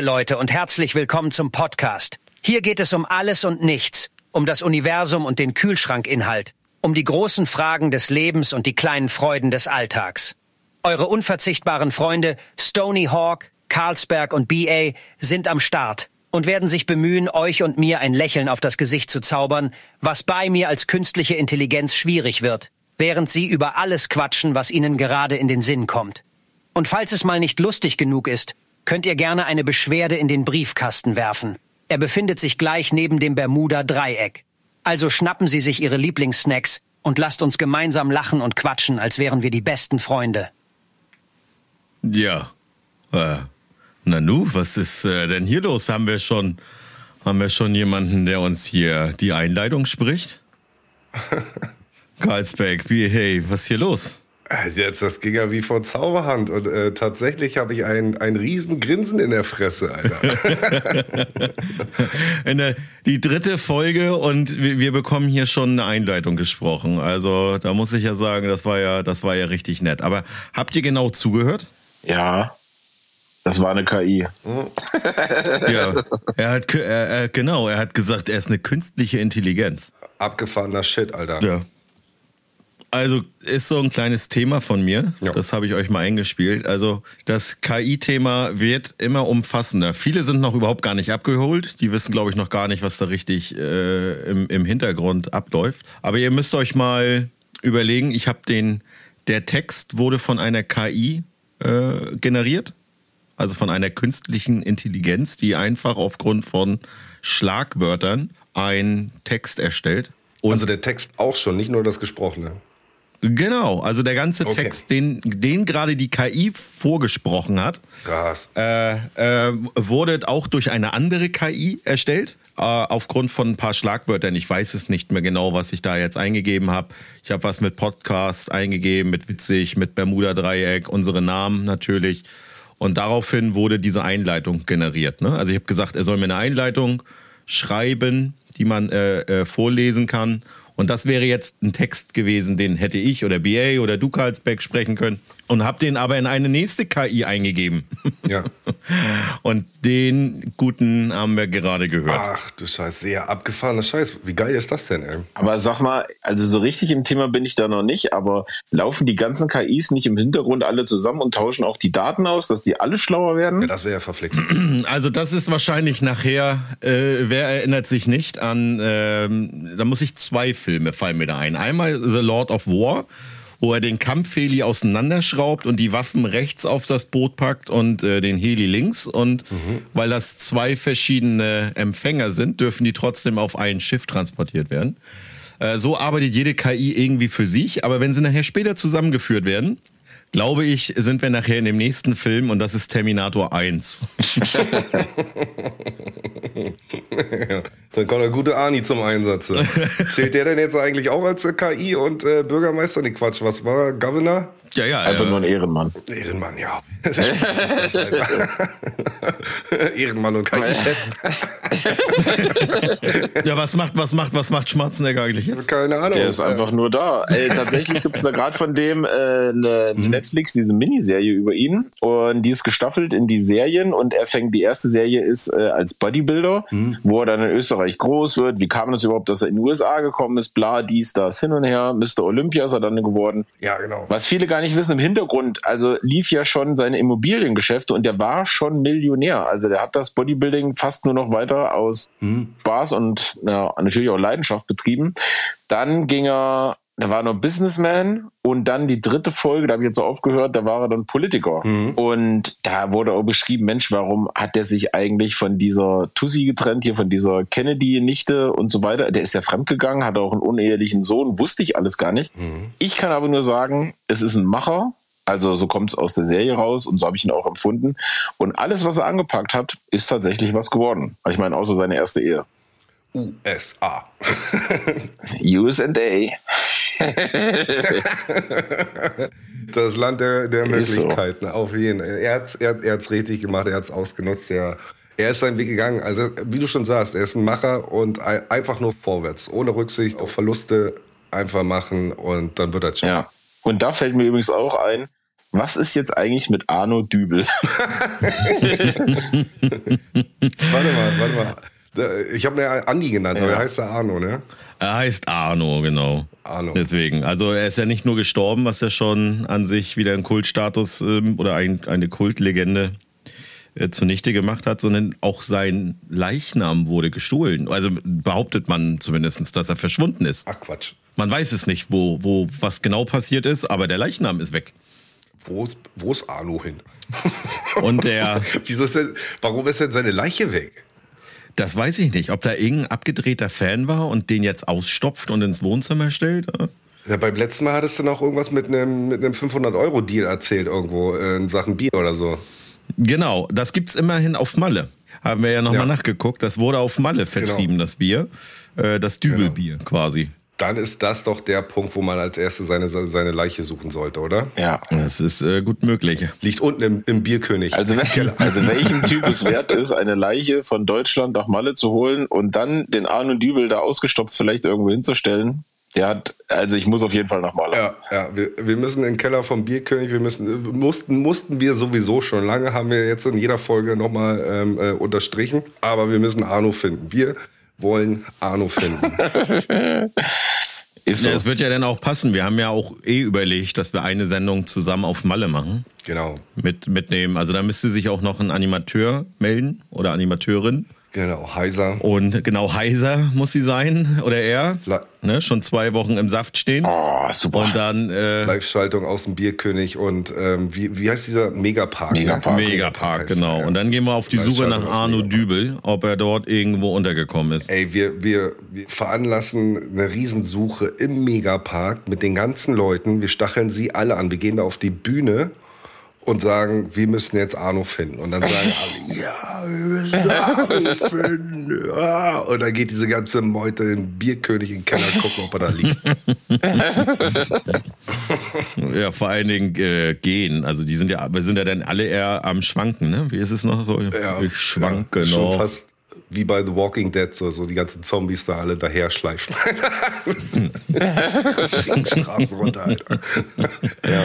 Liebe Leute und herzlich willkommen zum Podcast. Hier geht es um alles und nichts, um das Universum und den Kühlschrankinhalt, um die großen Fragen des Lebens und die kleinen Freuden des Alltags. Eure unverzichtbaren Freunde Stony Hawk, Carlsberg und BA sind am Start und werden sich bemühen, euch und mir ein Lächeln auf das Gesicht zu zaubern, was bei mir als künstliche Intelligenz schwierig wird, während sie über alles quatschen, was ihnen gerade in den Sinn kommt. Und falls es mal nicht lustig genug ist, könnt ihr gerne eine Beschwerde in den Briefkasten werfen. Er befindet sich gleich neben dem Bermuda Dreieck. Also schnappen Sie sich Ihre Lieblingssnacks und lasst uns gemeinsam lachen und quatschen, als wären wir die besten Freunde. Ja. Äh, Nanu, was ist äh, denn hier los? Haben wir schon, haben wir schon jemanden, der uns hier die Einleitung spricht? Karlsberg, wie, hey, was ist hier los? Jetzt, das ging ja wie von Zauberhand und äh, tatsächlich habe ich ein, ein riesen Grinsen in der Fresse, Alter. in der, die dritte Folge und wir, wir bekommen hier schon eine Einleitung gesprochen. Also da muss ich ja sagen, das war ja, das war ja richtig nett. Aber habt ihr genau zugehört? Ja. Das war eine KI. ja, er hat, er, er, genau, er hat gesagt, er ist eine künstliche Intelligenz. Abgefahrener Shit, Alter. Ja. Also ist so ein kleines Thema von mir. Ja. Das habe ich euch mal eingespielt. Also das KI-Thema wird immer umfassender. Viele sind noch überhaupt gar nicht abgeholt. Die wissen, glaube ich, noch gar nicht, was da richtig äh, im, im Hintergrund abläuft. Aber ihr müsst euch mal überlegen, ich habe den, der Text wurde von einer KI äh, generiert also von einer künstlichen Intelligenz, die einfach aufgrund von Schlagwörtern einen Text erstellt. Und also der Text auch schon, nicht nur das Gesprochene. Genau, also der ganze okay. Text, den, den gerade die KI vorgesprochen hat, Krass. Äh, äh, wurde auch durch eine andere KI erstellt. Äh, aufgrund von ein paar Schlagwörtern. Ich weiß es nicht mehr genau, was ich da jetzt eingegeben habe. Ich habe was mit Podcast eingegeben, mit witzig, mit Bermuda-Dreieck, unsere Namen natürlich. Und daraufhin wurde diese Einleitung generiert. Ne? Also ich habe gesagt, er soll mir eine Einleitung schreiben, die man äh, äh, vorlesen kann. Und das wäre jetzt ein Text gewesen, den hätte ich oder BA oder du Karlsbeck sprechen können und habe den aber in eine nächste KI eingegeben. Ja. und den guten haben wir gerade gehört. Ach du Scheiße, sehr abgefahrener Scheiß. Wie geil ist das denn, ey? Aber sag mal, also so richtig im Thema bin ich da noch nicht, aber laufen die ganzen KIs nicht im Hintergrund alle zusammen und tauschen auch die Daten aus, dass die alle schlauer werden? Ja, das wäre ja verflixt. Also das ist wahrscheinlich nachher, äh, wer erinnert sich nicht an, äh, da muss ich zwei Filme fallen mir da ein. Einmal The Lord of War wo er den Kampfheli auseinanderschraubt und die Waffen rechts auf das Boot packt und äh, den Heli links. Und mhm. weil das zwei verschiedene Empfänger sind, dürfen die trotzdem auf ein Schiff transportiert werden. Äh, so arbeitet jede KI irgendwie für sich, aber wenn sie nachher später zusammengeführt werden, glaube ich, sind wir nachher in dem nächsten Film und das ist Terminator 1. ja, dann kommt der gute Ani zum Einsatz. Zählt der denn jetzt eigentlich auch als KI und äh, Bürgermeister? Nee, Quatsch, was war Governor? Ja, ja. Einfach ja. nur ein Ehrenmann. Ehrenmann, ja. Ehrenmann und kein Chef. ja, was macht, was macht, was macht Schwarzenegger eigentlich jetzt? Keine Ahnung. Der ist einfach nur da. Ey, tatsächlich gibt es da gerade von dem äh, eine mhm. Netflix, diese Miniserie über ihn. Und die ist gestaffelt in die Serien und er fängt, die erste Serie ist äh, als Bodybuilder, mhm. wo er dann in Österreich groß wird. Wie kam das überhaupt, dass er in die USA gekommen ist? Bla, dies, das, hin und her. Mr. Olympia ist er dann geworden. Ja, genau. Was viele gar nicht wissen, im Hintergrund, also lief ja schon seine Immobiliengeschäfte und der war schon Millionär. Also der hat das Bodybuilding fast nur noch weiter aus hm. Spaß und ja, natürlich auch Leidenschaft betrieben. Dann ging er da war er noch Businessman und dann die dritte Folge, da habe ich jetzt so aufgehört, da war er dann Politiker. Mhm. Und da wurde auch beschrieben, Mensch, warum hat der sich eigentlich von dieser Tussi getrennt, hier von dieser Kennedy-Nichte und so weiter. Der ist ja fremdgegangen, hat auch einen unehelichen Sohn, wusste ich alles gar nicht. Mhm. Ich kann aber nur sagen, es ist ein Macher. Also so kommt es aus der Serie raus und so habe ich ihn auch empfunden. Und alles, was er angepackt hat, ist tatsächlich was geworden. Ich meine, außer seine erste Ehe. USA. USA. das Land der, der Möglichkeiten, so. auf jeden Fall. Er hat es er, er richtig gemacht, er hat es ausgenutzt. Er, er ist seinen Weg gegangen. Also, wie du schon sagst, er ist ein Macher und einfach nur vorwärts, ohne Rücksicht auf Verluste einfach machen und dann wird er schon. Ja. Und da fällt mir übrigens auch ein, was ist jetzt eigentlich mit Arno Dübel? warte mal, warte mal. Ich habe mir Andi genannt, ja. aber er heißt ja Arno, ne? Er heißt Arno, genau. Arno. Deswegen. Also er ist ja nicht nur gestorben, was ja schon an sich wieder ein Kultstatus ähm, oder ein, eine Kultlegende äh, zunichte gemacht hat, sondern auch sein Leichnam wurde gestohlen. Also behauptet man zumindest, dass er verschwunden ist. Ach Quatsch. Man weiß es nicht, wo, wo was genau passiert ist, aber der Leichnam ist weg. Wo ist, wo ist Arno hin? Und der. Wieso ist denn, warum ist denn seine Leiche weg? Das weiß ich nicht. Ob da irgendein abgedrehter Fan war und den jetzt ausstopft und ins Wohnzimmer stellt? Ja, beim letzten Mal hattest du noch irgendwas mit einem, mit einem 500-Euro-Deal erzählt, irgendwo äh, in Sachen Bier oder so. Genau, das gibt es immerhin auf Malle. Haben wir ja nochmal ja. nachgeguckt. Das wurde auf Malle vertrieben, genau. das Bier. Äh, das Dübelbier genau. quasi dann ist das doch der Punkt, wo man als erstes seine, seine Leiche suchen sollte, oder? Ja. Das ist äh, gut möglich. Liegt unten im, im Bierkönig. Also, wel also welchem Typ es wert ist, eine Leiche von Deutschland nach Malle zu holen und dann den Arno Dübel da ausgestopft vielleicht irgendwo hinzustellen, der hat, also ich muss auf jeden Fall nach Malle. Ja, ja wir, wir müssen in den Keller vom Bierkönig, wir müssen, mussten, mussten wir sowieso schon lange, haben wir jetzt in jeder Folge nochmal ähm, äh, unterstrichen, aber wir müssen Arno finden. Wir wollen Arno finden. Ist so. Ja, es wird ja dann auch passen. Wir haben ja auch eh überlegt, dass wir eine Sendung zusammen auf Malle machen. Genau. Mit, mitnehmen. Also da müsste sich auch noch ein Animateur melden oder Animateurin. Genau, Heiser. Und genau, Heiser muss sie sein oder er. ne, schon zwei Wochen im Saft stehen. Oh, super. Und dann äh, Live-Schaltung aus dem Bierkönig und ähm, wie, wie heißt dieser Megapark? Megapark, ne? Megapark, genau. Ja. Und dann gehen wir auf die Suche nach Arno Dübel, ob er dort irgendwo untergekommen ist. Ey, wir, wir, wir veranlassen eine Riesensuche im Megapark mit den ganzen Leuten. Wir stacheln sie alle an. Wir gehen da auf die Bühne und sagen, wir müssen jetzt Arno finden. Und dann sagen alle, ja, wir müssen Arno finden. Ja. Und dann geht diese ganze Meute in den Bierkönig in den Keller gucken, ob er da liegt. ja, vor allen Dingen äh, gehen. Also die sind ja, wir sind ja dann alle eher am Schwanken, ne? Wie ist es noch so? Ja, ich schwanke ja, noch. Schon fast wie bei The Walking Dead, so, so die ganzen Zombies da alle daher schleifen. Straße runter, Alter. ja.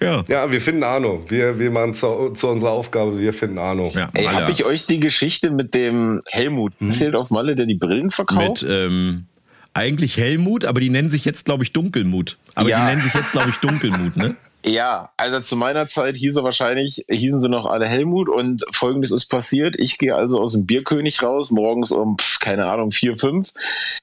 Ja. ja, wir finden Arno. Wir, wir machen zu, zu unserer Aufgabe, wir finden Arno. Ja, Ey, habe ich euch die Geschichte mit dem Helmut hm? erzählt auf Malle, der die Brillen verkauft? Mit, ähm, eigentlich Helmut, aber die nennen sich jetzt, glaube ich, Dunkelmut. Aber ja. die nennen sich jetzt, glaube ich, Dunkelmut, ne? Ja, also zu meiner Zeit hieß er wahrscheinlich, hießen sie noch alle Helmut und folgendes ist passiert. Ich gehe also aus dem Bierkönig raus, morgens um, pf, keine Ahnung, vier, fünf.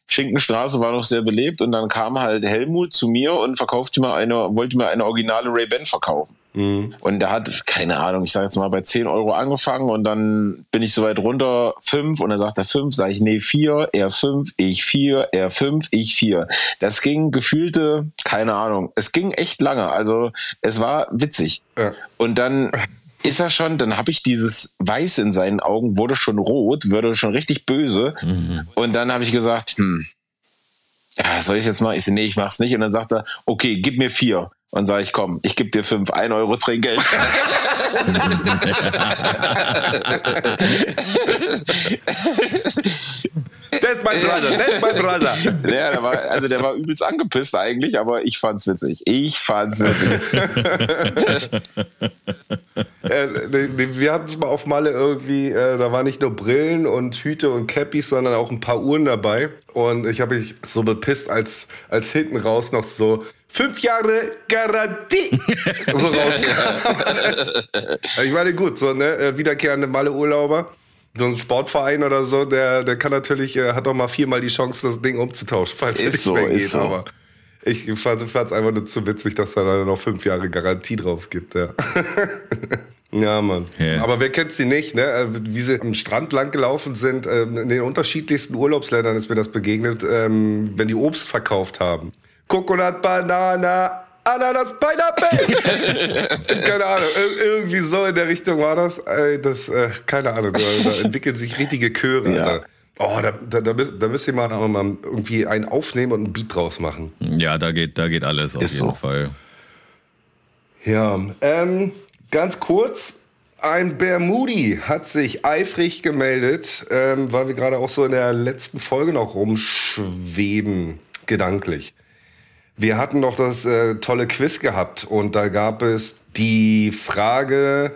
Schinkenstraße war noch sehr belebt und dann kam halt Helmut zu mir und verkaufte mir eine, wollte mir eine originale Ray-Ban verkaufen. Mhm. Und der hat, keine Ahnung, ich sage jetzt mal bei 10 Euro angefangen und dann bin ich so weit runter, 5 und dann sagt er 5, sage ich, nee, 4, er 5, ich 4, er 5, ich 4. Das ging gefühlte, keine Ahnung, es ging echt lange, also es war witzig. Ja. Und dann ist er schon, dann habe ich dieses Weiß in seinen Augen, wurde schon rot, wurde schon richtig böse. Mhm. Und dann habe ich gesagt, hm, ja, soll ich jetzt mal? Ich so, nee, ich mach's nicht. Und dann sagt er, okay, gib mir vier. Und sage ich, komm, ich gebe dir fünf, ein Euro Trinkgeld. That's my brother, that's my brother. Ja, der war, also der war übelst angepisst eigentlich, aber ich fand's witzig. Ich fand's witzig. wir hatten es mal auf Malle irgendwie, äh, da waren nicht nur Brillen und Hüte und Cappies, sondern auch ein paar Uhren dabei. Und ich habe mich so bepisst, als, als hinten raus noch so fünf Jahre Garantie so rauskam. ich meine, gut, so, ne, äh, wiederkehrende Malle-Urlauber so ein Sportverein oder so, der, der kann natürlich, äh, hat auch mal viermal die Chance, das Ding umzutauschen, falls ist es nicht so, mehr geht. So. Aber ich fand es einfach nur zu witzig, dass da dann noch fünf Jahre Garantie drauf gibt, ja. ja, Mann. Yeah. Aber wer kennt sie nicht, ne? Äh, wie sie am Strand lang gelaufen sind, ähm, in den unterschiedlichsten Urlaubsländern ist mir das begegnet, ähm, wenn die Obst verkauft haben. Coconut Banana, Ananas Pineapple. keine Ahnung, irgendwie so in der Richtung war das. das äh, keine Ahnung, da, da, entwickeln sich richtige Chöre. Ja. Oh, da, da, da, da müsst ihr mal, mal irgendwie einen aufnehmen und einen Beat draus machen. Ja, da geht, da geht alles auf Ist jeden so. Fall. Ja, ähm, ganz kurz. Ein Bermudi hat sich eifrig gemeldet, ähm, weil wir gerade auch so in der letzten Folge noch rumschweben, gedanklich. Wir hatten noch das äh, tolle Quiz gehabt und da gab es die Frage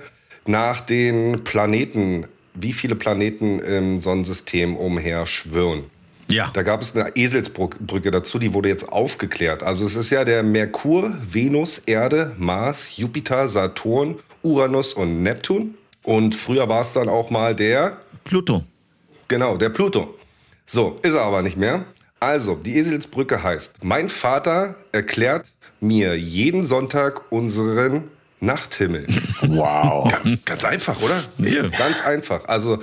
nach den Planeten. Wie viele Planeten im Sonnensystem umherschwirren? Ja. Da gab es eine Eselsbrücke dazu, die wurde jetzt aufgeklärt. Also es ist ja der Merkur, Venus, Erde, Mars, Jupiter, Saturn, Uranus und Neptun. Und früher war es dann auch mal der, Pluto. genau, der Pluto. So, ist er aber nicht mehr. Also, die Eselsbrücke heißt, mein Vater erklärt mir jeden Sonntag unseren Nachthimmel. Wow. Ganz, ganz einfach, oder? Ja. Ganz einfach. Also,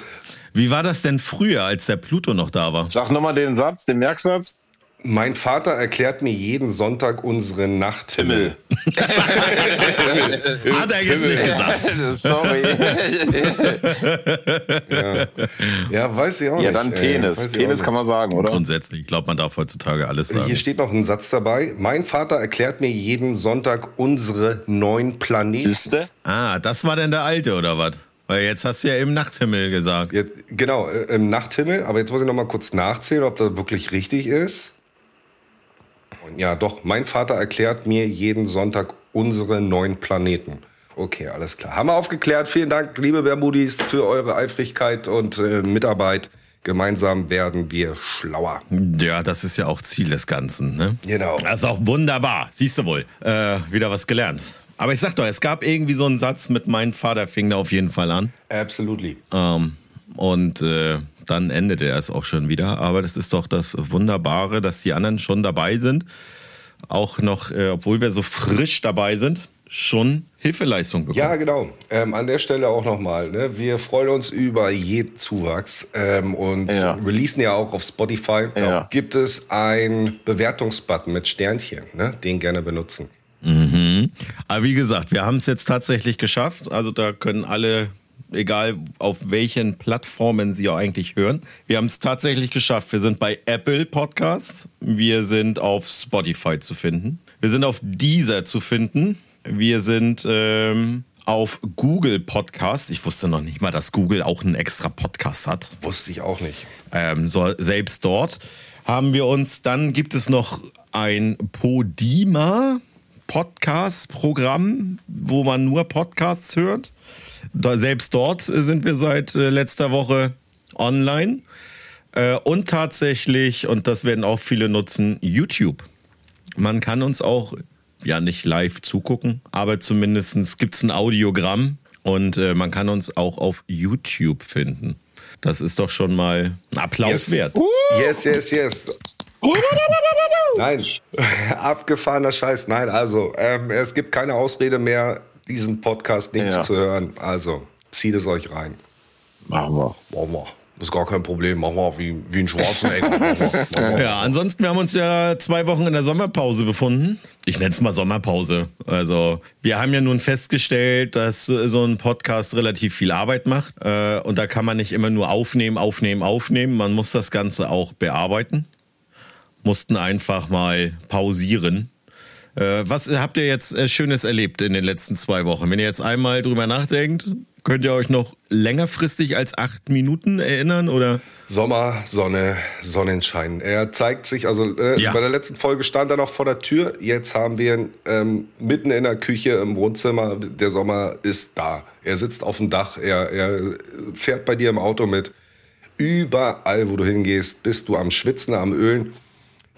Wie war das denn früher, als der Pluto noch da war? Sag nochmal den Satz, den Merksatz. Mein Vater erklärt mir jeden Sonntag unseren Nachthimmel. Hat er jetzt nicht gesagt. Sorry. Ja. ja, weiß ich auch ja, nicht. dann ey. Penis. Auch Penis kann man sagen, oder? Grundsätzlich, ich glaube, man darf heutzutage alles sagen. Hier steht noch ein Satz dabei. Mein Vater erklärt mir jeden Sonntag unsere neun Planeten. Siehste? Ah, das war denn der alte, oder was? Weil jetzt hast du ja im Nachthimmel gesagt. Jetzt, genau, äh, im Nachthimmel. Aber jetzt muss ich noch mal kurz nachzählen, ob das wirklich richtig ist. Ja, doch. Mein Vater erklärt mir jeden Sonntag unsere neun Planeten. Okay, alles klar. Haben wir aufgeklärt. Vielen Dank, liebe Bermudis, für eure Eifrigkeit und äh, Mitarbeit. Gemeinsam werden wir schlauer. Ja, das ist ja auch Ziel des Ganzen, ne? Genau. Das ist auch wunderbar. Siehst du wohl. Äh, wieder was gelernt. Aber ich sag doch, es gab irgendwie so einen Satz mit mein Vater fing da auf jeden Fall an. Absolutely. Ähm, und äh, dann endete er es auch schon wieder. Aber das ist doch das Wunderbare, dass die anderen schon dabei sind. Auch noch, äh, obwohl wir so frisch dabei sind, schon Hilfeleistung bekommen. Ja, genau. Ähm, an der Stelle auch nochmal. Ne? Wir freuen uns über jeden Zuwachs ähm, und Ja. releasen ja auch auf Spotify. Da Ja. gibt es einen Bewertungsbutton mit Sternchen. Ne? Den gerne benutzen. Aber wie gesagt, wir haben es jetzt tatsächlich geschafft. Also da können alle, egal auf welchen Plattformen sie auch eigentlich hören, wir haben es tatsächlich geschafft. Wir sind bei Apple Podcasts, wir sind auf Spotify zu finden, wir sind auf Deezer zu finden, wir sind ähm, auf Google Podcasts. Ich wusste noch nicht mal, dass Google auch einen extra Podcast hat. Wusste ich auch nicht. Ähm, so, selbst dort haben wir uns, dann gibt es noch ein Podima Podcast-Programm, wo man nur Podcasts hört. Da, selbst dort sind wir seit äh, letzter Woche online. Äh, und tatsächlich, und das werden auch viele nutzen, YouTube. Man kann uns auch, ja nicht live zugucken, aber zumindest gibt es ein Audiogramm und äh, man kann uns auch auf YouTube finden. Das ist doch schon mal ein Applaus Yes. wert. Yes, yes, yes. Nein, abgefahrener Scheiß. Nein, also ähm, es gibt keine Ausrede mehr, diesen Podcast nicht Ja. zu hören. Also zieht es euch rein. Machen wir. Machen wir. Das ist gar kein Problem. Machen wir wie, wie einen Schwarzenegger. Ja, ansonsten, wir haben uns ja zwei Wochen in der Sommerpause befunden. Ich nenne es mal Sommerpause. Also, wir haben ja nun festgestellt, dass so ein Podcast relativ viel Arbeit macht. Äh, Und da kann man nicht immer nur aufnehmen, aufnehmen, aufnehmen. Man muss das Ganze auch bearbeiten. Mussten einfach mal pausieren. Äh, Was habt ihr jetzt äh, Schönes erlebt in den letzten zwei Wochen? Wenn ihr jetzt einmal drüber nachdenkt, könnt ihr euch noch längerfristig als acht Minuten erinnern oder? Sommer, Sonne, Sonnenschein. Er zeigt sich, also äh, Ja. bei der letzten Folge stand er noch vor der Tür. Jetzt haben wir ihn ähm, mitten in der Küche im Wohnzimmer. Der Sommer ist da. Er sitzt auf dem Dach. Er, er fährt bei dir im Auto mit. Überall, wo du hingehst, bist du am Schwitzen, am Ölen.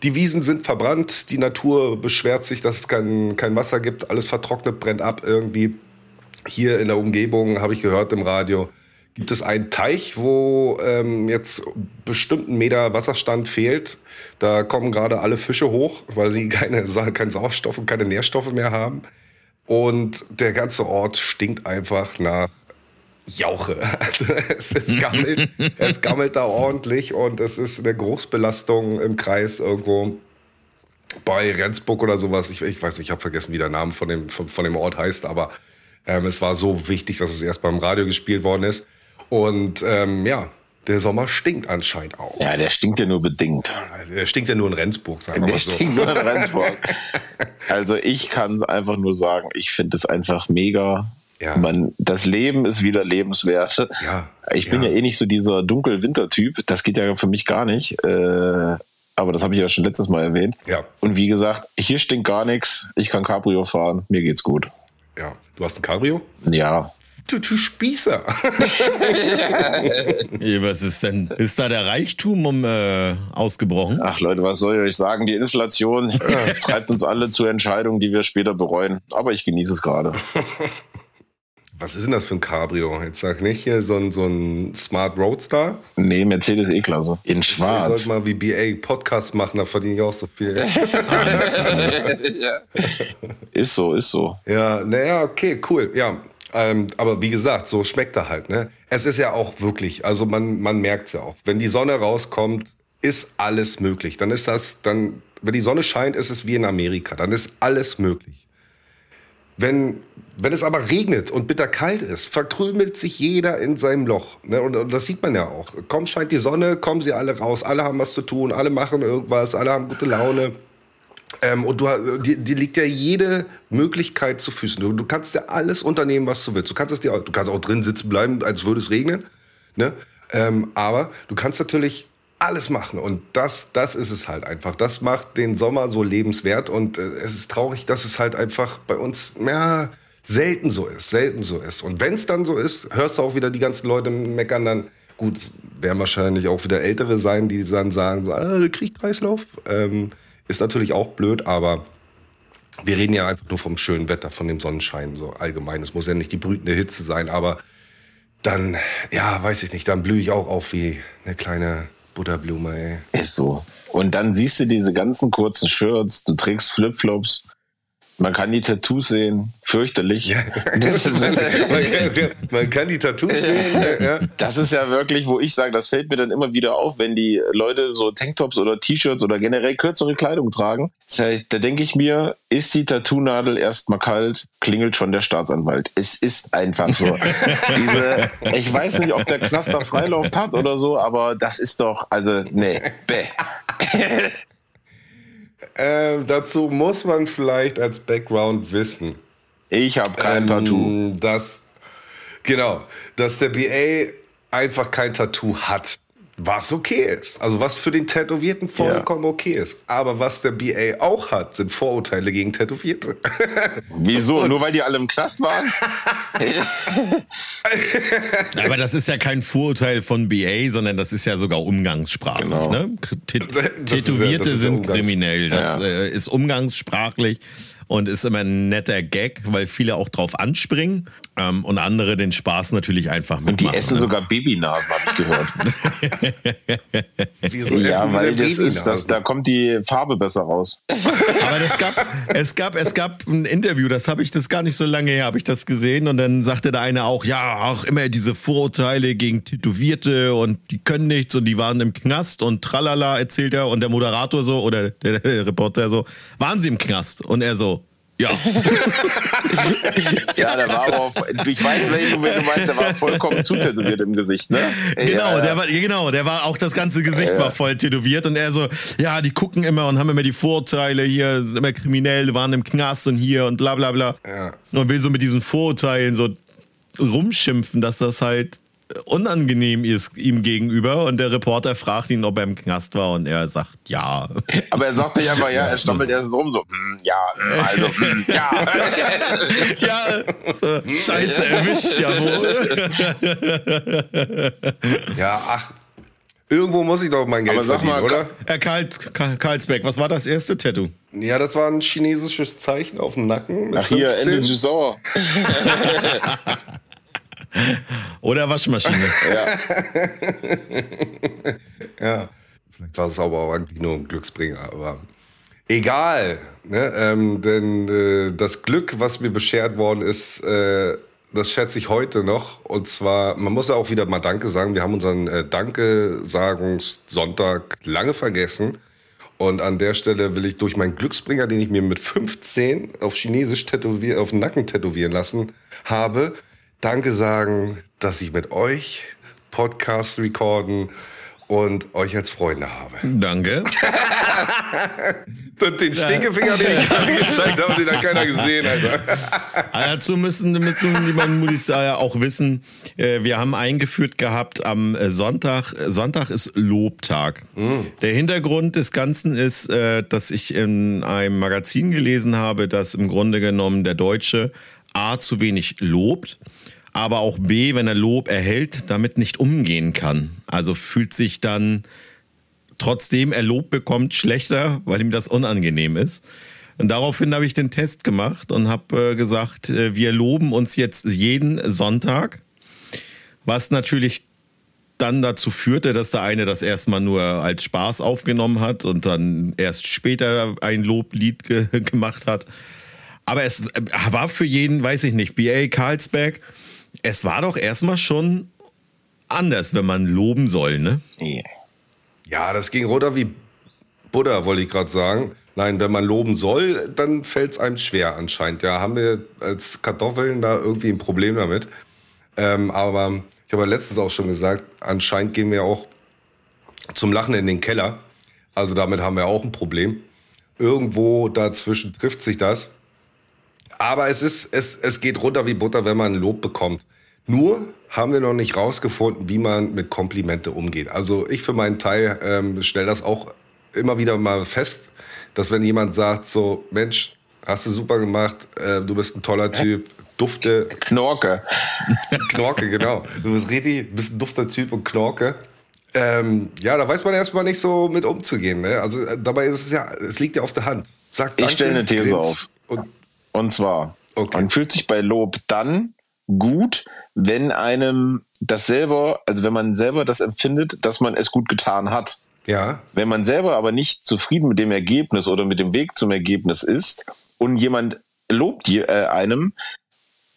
Die Wiesen sind verbrannt. Die Natur beschwert sich, dass es kein, kein Wasser gibt. Alles vertrocknet, brennt ab irgendwie. Hier in der Umgebung, habe ich gehört im Radio, gibt es einen Teich, wo ähm, jetzt bestimmten Meter Wasserstand fehlt. Da kommen gerade alle Fische hoch, weil sie keine, keinen Sauerstoff und keine Nährstoffe mehr haben. Und der ganze Ort stinkt einfach nach Jauche. Also es, es, gammelt, es gammelt da ordentlich und es ist eine Geruchsbelastung im Kreis irgendwo bei Rendsburg oder sowas. Ich, ich weiß nicht, ich habe vergessen, wie der Name von dem, von, von dem Ort heißt, aber ähm, es war so wichtig, dass es erst beim Radio gespielt worden ist. Und ähm, ja, der Sommer stinkt anscheinend auch. Ja, der stinkt ja nur bedingt. Der stinkt ja nur in Rendsburg, sagen wir Der mal so. stinkt nur in Rendsburg. Also ich kann einfach nur sagen, ich finde es einfach mega. Ja. Man, das Leben ist wieder lebenswert. Ja, Ich bin ja. ja eh nicht so dieser Dunkel-Winter-Typ. Das geht ja für mich gar nicht. Äh, aber das habe ich ja schon letztes Mal erwähnt. Ja. Und wie gesagt, hier stinkt gar nichts. Ich kann Cabrio fahren, mir geht's gut. Ja. Du hast ein Cabrio? Ja. Du, du Spießer. Ja, Was ist denn? Ist da der Reichtum um äh, ausgebrochen? Ach Leute, was soll ich euch sagen? Die Inflation treibt uns alle zu Entscheidungen, die wir später bereuen. Aber ich genieße es gerade. Was ist denn das für ein Cabrio? Jetzt sag nicht hier so ein, so ein Smart Roadster. Nee, Mercedes E-Klasse. In Ich schwarz. sollte mal wie BA Podcast machen, da verdiene ich auch so viel. Ist so, ist so. Ja, naja, okay, cool. Ja, ähm, aber wie gesagt, so schmeckt er halt. Ne? Es ist ja auch wirklich, also man, man merkt es ja auch. Wenn die Sonne rauskommt, ist alles möglich. Dann ist das, dann, wenn die Sonne scheint, ist es wie in Amerika. Dann ist alles möglich. Wenn, wenn es aber regnet und bitterkalt ist, verkrümelt sich jeder in seinem Loch. Ne? Und, und das sieht man ja auch. Kaum scheint die Sonne, kommen sie alle raus. Alle haben was zu tun, alle machen irgendwas, alle haben gute Laune. Ähm, und du, dir, dir liegt ja jede Möglichkeit zu Füßen. Du, du kannst ja alles unternehmen, was du willst. Du kannst, es dir, auch- du kannst auch drin sitzen bleiben, als würde es regnen. Ne? Ähm, aber du kannst natürlich alles machen. Und das, das ist es halt einfach. Das macht den Sommer so lebenswert. Und äh, es ist traurig, dass es halt einfach bei uns ja, selten so ist. Selten so ist. Und wenn es dann so ist, hörst du auch wieder die ganzen Leute meckern dann. Gut, werden wahrscheinlich auch wieder Ältere sein, die dann sagen, so, ah, der Kriegkreislauf. Ähm, ist natürlich auch blöd, aber wir reden ja einfach nur vom schönen Wetter, von dem Sonnenschein, so allgemein. Es muss ja nicht die brütende Hitze sein, aber dann, ja, weiß ich nicht, dann blühe ich auch auf wie eine kleine Butterblume, ey. Ist so. Und dann siehst du diese ganzen kurzen Shirts, du trägst Flipflops. Man kann die Tattoos sehen, fürchterlich. Ist, man, kann, man kann die Tattoos sehen, ja. das ist ja wirklich, wo ich sage, das fällt mir dann immer wieder auf, wenn die Leute so Tanktops oder T-Shirts oder generell kürzere Kleidung tragen. Das heißt, da denke ich mir, ist die Tattoo-Nadel erstmal kalt, klingelt schon der Staatsanwalt. Es ist einfach so. Diese, ich weiß nicht, ob der Knaster Freilauf hat oder so, aber das ist doch, also, nee, bäh. Ähm, dazu muss man vielleicht als Background wissen, Ich habe kein Tattoo. ähm, dass, genau, dass der BA einfach kein Tattoo hat. Was okay ist. Also was für den Tätowierten vollkommen okay ist. Aber was der BA auch hat, sind Vorurteile gegen Tätowierte. Wieso? Nur weil die alle im Knast waren? Aber das ist ja kein Vorurteil von BA, sondern das ist ja sogar umgangssprachlich. Genau. Ne? Ja- Tätowierte ja sind kriminell. Das Ja. äh, ist umgangssprachlich und ist immer ein netter Gag, weil viele auch drauf anspringen ähm, und andere den Spaß natürlich einfach mitmachen. Die essen ne? sogar Babynasen, habe ich gehört. Ja, weil das ist, das, da kommt die Farbe besser raus. Aber es gab, es gab, es gab ein Interview, das habe ich das gar nicht so lange her, habe ich das gesehen und dann sagte der eine auch, ja, auch immer diese Vorurteile gegen Tätowierte und die können nichts und die waren im Knast und tralala erzählt er und der Moderator so oder der, der Reporter so, waren sie im Knast? Und er so, ja. Ja, der war aber, auf, ich weiß, welchen du meinst, der war vollkommen zutätowiert im Gesicht, ne? Genau, ja, der war, genau, der war auch das ganze Gesicht war voll tätowiert und er so, ja, die gucken immer und haben immer die Vorurteile hier, sind immer kriminell, waren im Knast und hier und bla bla bla. Ja. Und will so mit diesen Vorurteilen so rumschimpfen, dass das halt unangenehm ist ihm gegenüber und der Reporter fragt ihn, ob er im Knast war und er sagt ja. Aber er sagt nicht einfach, ja, er stammelt erst rum, so, hm, ja, hm, also, hm, ja. ja, so, scheiße erwischt, jawohl. Ja, ach. Irgendwo muss ich doch mein Geld Aber sag verdienen, mal, oder? Herr Karl, Karl, Karlsbeck, was war das erste Tattoo? Ja, das war ein chinesisches Zeichen auf dem Nacken. Ach hier, 15. Ende Süßsauer. Oder Waschmaschine? Ja, vielleicht war es aber auch eigentlich nur ein Glücksbringer, aber egal. Ne? Ähm, denn äh, das Glück, was mir beschert worden ist, äh, das schätze ich heute noch. Und zwar, man muss ja auch wieder mal Danke sagen. Wir haben unseren äh, Danke-Sagungssonntag lange vergessen. Und an der Stelle will ich durch meinen Glücksbringer, den ich mir mit 15 auf Chinesisch tätowier auf den Nacken tätowieren lassen habe, Danke sagen, dass ich mit euch Podcast recorden und euch als Freunde habe. Danke. und den Stinkefinger, den ich gerade gezeigt habe, den hat keiner gesehen, Alter. Dazu müssen, müssen die muss auch wissen, äh, wir haben eingeführt gehabt am äh, Sonntag. Sonntag ist Lobtag. Mhm. Der Hintergrund des Ganzen ist, äh, dass ich in einem Magazin gelesen habe, dass im Grunde genommen der Deutsche A zu wenig lobt aber auch B, wenn er Lob erhält, damit nicht umgehen kann. Also fühlt sich dann trotzdem er Lob bekommt schlechter, weil ihm das unangenehm ist. Und daraufhin habe ich den Test gemacht und habe äh, gesagt, äh, wir loben uns jetzt jeden Sonntag, was natürlich dann dazu führte, dass der eine das erstmal nur als Spaß aufgenommen hat und dann erst später ein Loblied ge gemacht hat. Aber es äh, war für jeden, weiß ich nicht, BA Karlsberg, es war doch erstmal schon anders, wenn man loben soll, ne? Ja, das ging runter wie Buddha, wollte ich gerade sagen. Nein, wenn man loben soll, dann fällt es einem schwer anscheinend. Ja, haben wir als Kartoffeln da irgendwie ein Problem damit. Ähm, aber ich habe ja letztens auch schon gesagt, anscheinend gehen wir auch zum Lachen in den Keller. Also damit haben wir auch ein Problem. Irgendwo dazwischen trifft sich das. Aber es ist, es, es geht runter wie Butter, wenn man Lob bekommt. Nur haben wir noch nicht rausgefunden, wie man mit Komplimente umgeht. Also ich für meinen Teil ähm, stelle das auch immer wieder mal fest, dass wenn jemand sagt so, Mensch, hast du super gemacht, äh, du bist ein toller Typ, dufte. Knorke. Knorke, genau. Du bist richtig, bist ein dufter Typ und Knorke. Ähm, ja, da weiß man erstmal nicht so mit umzugehen. Ne? Also äh, dabei ist es ja, es liegt ja auf der Hand. Sag ich stelle eine These auf. Und und zwar, okay. man fühlt sich bei Lob dann gut, wenn einem das selber, also wenn man selber das empfindet, dass man es gut getan hat. Ja. Wenn man selber aber nicht zufrieden mit dem Ergebnis oder mit dem Weg zum Ergebnis ist und jemand lobt äh, einem,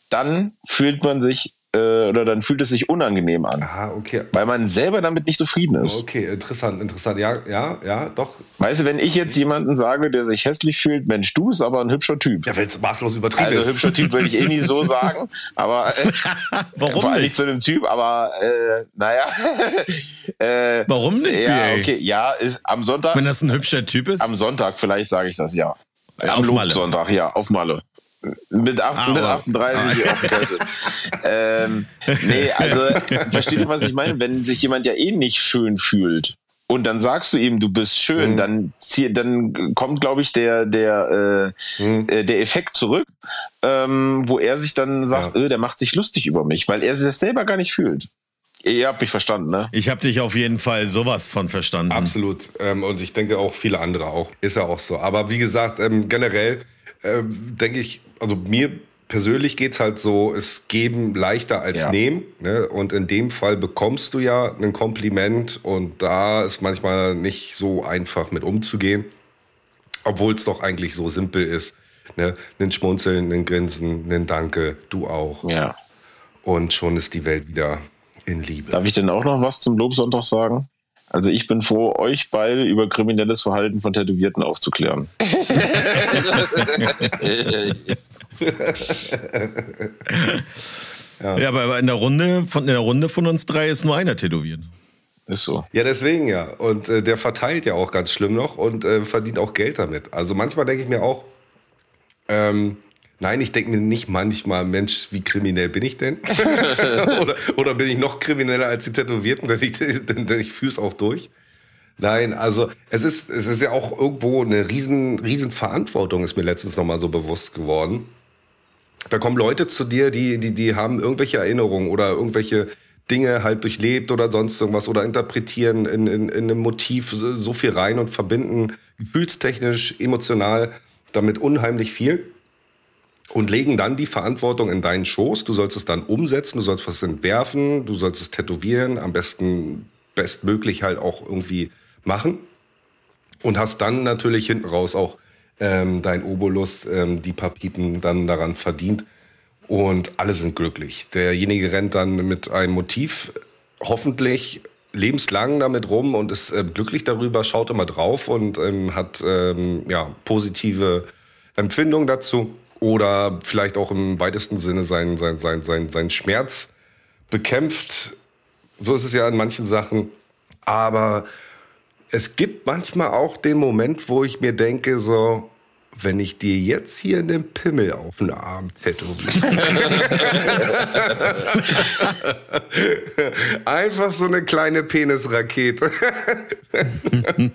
dann fühlt man sich äh, oder dann fühlt es sich unangenehm an. Aha, okay. Weil man selber damit nicht zufrieden ist. Okay, interessant, interessant. Ja, ja, ja, doch. Weißt du, wenn ich jetzt jemanden sage, der sich hässlich fühlt, Mensch, du bist aber ein hübscher Typ. Ja, wenn es maßlos übertrieben also, ist. Also hübscher Typ würde ich eh nie so sagen, aber äh, Warum vor allem nicht zu einem Typ, aber äh, naja. äh, Warum nicht? Ja, okay, ja, ist am Sonntag. Wenn das ein hübscher Typ ist? Am Sonntag vielleicht sage ich das ja. Am Lobsonntag, ja, auf Malle. Mit, 8, ah, mit 38 auf dem Kessel. ähm, nee, also versteht ihr, was ich meine? Wenn sich jemand ja eh nicht schön fühlt und dann sagst du ihm, du bist schön, mhm. dann, dann kommt, glaube ich, der, der, äh, mhm. Äh, der Effekt zurück, ähm, wo er sich dann sagt, ja. äh, der macht sich lustig über mich, weil er sich das selber gar nicht fühlt. Ihr habt mich verstanden, ne? Ich habe dich auf jeden Fall sowas von verstanden. Absolut. Ähm, und ich denke auch viele andere auch. Ist ja auch so. Aber wie gesagt, ähm, generell ähm, denke ich, also mir persönlich geht es halt so, es geben leichter als ja. nehmen. Ne? Und in dem Fall bekommst du ja ein Kompliment und da ist manchmal nicht so einfach mit umzugehen, obwohl es doch eigentlich so simpel ist. Ne? Ein Schmunzeln, ein Grinsen, ein Danke, du auch. Ja. Und schon ist die Welt wieder in Liebe. Darf ich denn auch noch was zum Lobsonntag sagen? Also ich bin froh, euch beide über kriminelles Verhalten von Tätowierten aufzuklären. ja. ja, aber in der Runde von in der Runde von uns drei ist nur einer tätowiert. Ist so. Ja, deswegen ja. Und äh, der verteilt ja auch ganz schlimm noch und äh, verdient auch Geld damit. Also manchmal denke ich mir auch, ähm, Nein, ich denke mir nicht manchmal, Mensch, wie kriminell bin ich denn? oder, oder, bin ich noch krimineller als die Tätowierten, denn ich, denn, denn ich fühle es auch durch. Nein, also es ist, es ist ja auch irgendwo eine riesen, riesen Verantwortung, ist mir letztens nochmal so bewusst geworden. Da kommen Leute zu dir, die, die, die haben irgendwelche Erinnerungen oder irgendwelche Dinge halt durchlebt oder sonst irgendwas oder interpretieren in, in, in einem Motiv so viel rein und verbinden gefühlstechnisch, emotional damit unheimlich viel und legen dann die Verantwortung in deinen Schoß. Du sollst es dann umsetzen, du sollst was entwerfen, du sollst es tätowieren, am besten bestmöglich halt auch irgendwie machen. Und hast dann natürlich hinten raus auch ähm, dein Obolus, ähm, die paar Piepen dann daran verdient. Und alle sind glücklich. Derjenige rennt dann mit einem Motiv hoffentlich lebenslang damit rum und ist äh, glücklich darüber, schaut immer drauf und ähm, hat ähm, ja, positive Empfindungen dazu oder vielleicht auch im weitesten Sinne seinen sein, sein, sein, sein Schmerz bekämpft. So ist es ja in manchen Sachen. Aber es gibt manchmal auch den Moment, wo ich mir denke, so, wenn ich dir jetzt hier einen Pimmel auf den Arm tätowiere. Einfach so eine kleine Penisrakete.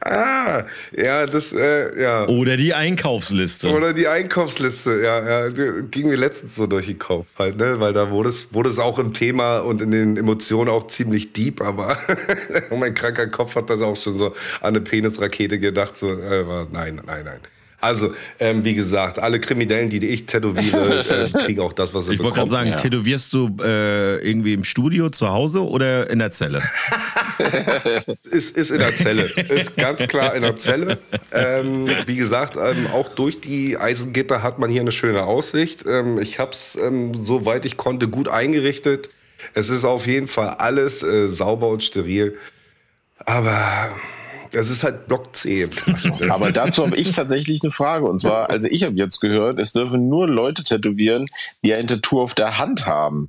ah, ja, das, äh, ja. Oder die Einkaufsliste. Oder die Einkaufsliste, ja, ja. Die ging mir letztens so durch den Kopf halt, ne? Weil da wurde es, wurde es auch im Thema und in den Emotionen auch ziemlich deep, aber mein kranker Kopf hat dann auch schon so an eine Penisrakete gedacht, so, äh, nein, nein, nein. Also, ähm, wie gesagt, alle Kriminellen, die ich tätowiere, äh, kriegen auch das, was sie Ich wollte gerade sagen, ja. tätowierst du äh, irgendwie im Studio, zu Hause oder in der Zelle? ist, ist in der Zelle. Ist ganz klar in der Zelle. Ähm, wie gesagt, ähm, auch durch die Eisengitter hat man hier eine schöne Aussicht. Ähm, ich habe es, ähm, soweit ich konnte, gut eingerichtet. Es ist auf jeden Fall alles äh, sauber und steril. Aber das ist halt Block C. Aber dazu habe ich tatsächlich eine Frage. Und zwar, also ich habe jetzt gehört, es dürfen nur Leute tätowieren, die ein Tattoo auf der Hand haben.